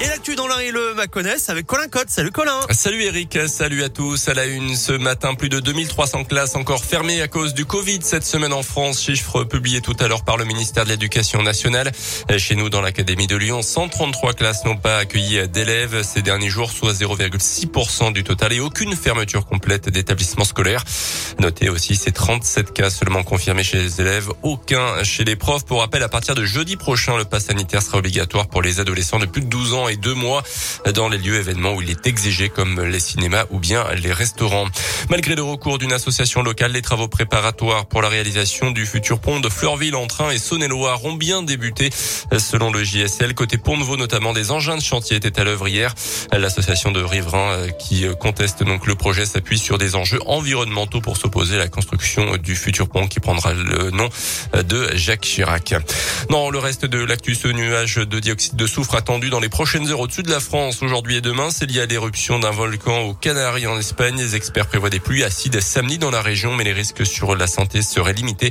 Et l'actu dans l'un et le Maconnais avec Colin Cotte. Salut Colin. Salut Eric, salut à tous. À la une ce matin, plus de 2300 classes encore fermées à cause du Covid cette semaine en France. Chiffre publié tout à l'heure par le ministère de l'Éducation nationale. Chez nous, dans l'Académie de Lyon, 133 classes n'ont pas accueilli d'élèves ces derniers jours, soit 0,6% du total et aucune fermeture complète d'établissements scolaires. Notez aussi ces 37 cas seulement confirmés chez les élèves, aucun chez les profs. Pour rappel, à partir de jeudi prochain, le pass sanitaire sera obligatoire pour les adolescents de plus de 12 ans et deux mois dans les lieux événements où il est exigé comme les cinémas ou bien les restaurants. Malgré le recours d'une association locale, les travaux préparatoires pour la réalisation du futur pont de Fleurville en train et Saône-et-Loire ont bien débuté selon le JSL. Côté Pont-de-Vaux notamment, des engins de chantier étaient à l'œuvre hier. L'association de riverains euh, qui conteste donc le projet s'appuie sur des enjeux environnementaux pour s'opposer à la construction du futur pont qui prendra le nom de Jacques Chirac. Dans le reste de l'actu, nuage de dioxyde de soufre attendu dans les prochains prochaines heures au-dessus de la France aujourd'hui et demain. C'est lié à l'éruption d'un volcan aux Canaries en Espagne. Les experts prévoient des pluies acides samedi dans la région, mais les risques sur la santé seraient limités.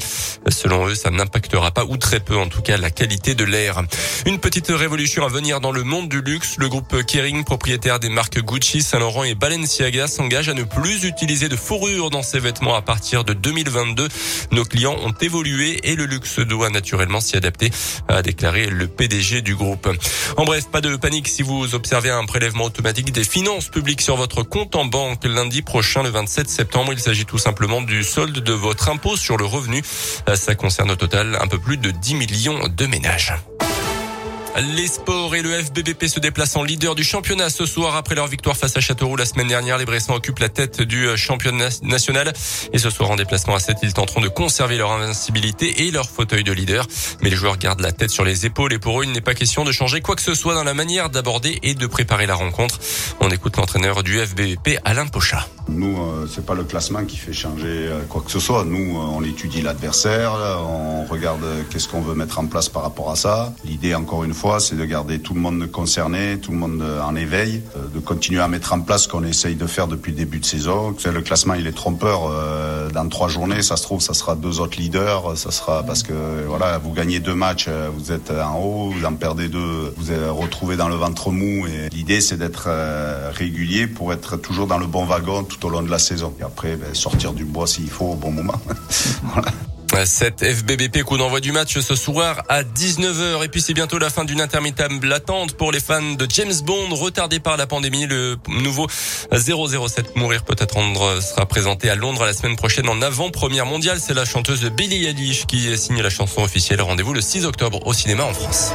Selon eux, ça n'impactera pas ou très peu en tout cas la qualité de l'air. Une petite révolution à venir dans le monde du luxe. Le groupe Kering, propriétaire des marques Gucci, Saint Laurent et Balenciaga, s'engage à ne plus utiliser de fourrure dans ses vêtements à partir de 2022. Nos clients ont évolué et le luxe doit naturellement s'y adapter, a déclaré le PDG du groupe. En bref, pas de panique si vous observez un prélèvement automatique des finances publiques sur votre compte en banque lundi prochain, le 27 septembre. Il s'agit tout simplement du solde de votre impôt sur le revenu. Ça concerne au total un peu plus de 10 millions de ménages. Les sports et le FBBP se déplacent en leader du championnat ce soir après leur victoire face à Châteauroux la semaine dernière. Les Bressans occupent la tête du championnat national et ce soir en déplacement à 7, ils tenteront de conserver leur invincibilité et leur fauteuil de leader. Mais les joueurs gardent la tête sur les épaules et pour eux, il n'est pas question de changer quoi que ce soit dans la manière d'aborder et de préparer la rencontre. On écoute l'entraîneur du FBBP, Alain Pochat. Nous, euh, c'est pas le classement qui fait changer euh, quoi que ce soit. Nous, euh, on étudie l'adversaire, on regarde qu'est-ce qu'on veut mettre en place par rapport à ça. L'idée, encore une fois, c'est de garder tout le monde concerné, tout le monde en éveil, de continuer à mettre en place ce qu'on essaye de faire depuis le début de saison. Le classement, il est trompeur. Dans trois journées, ça se trouve, ça sera deux autres leaders. Ça sera parce que voilà, vous gagnez deux matchs, vous êtes en haut, vous en perdez deux, vous êtes retrouvé dans le ventre mou. Et l'idée, c'est d'être régulier pour être toujours dans le bon wagon tout au long de la saison. Et après, ben, sortir du bois s'il faut au bon moment. voilà. 7 FBBP, coup d'envoi du match ce soir à 19h. Et puis c'est bientôt la fin d'une interminable attente pour les fans de James Bond, retardé par la pandémie. Le nouveau 007 Mourir peut attendre sera présenté à Londres la semaine prochaine en avant-première mondiale. C'est la chanteuse Billie Eilish qui signe la chanson officielle. Rendez-vous le 6 octobre au cinéma en France.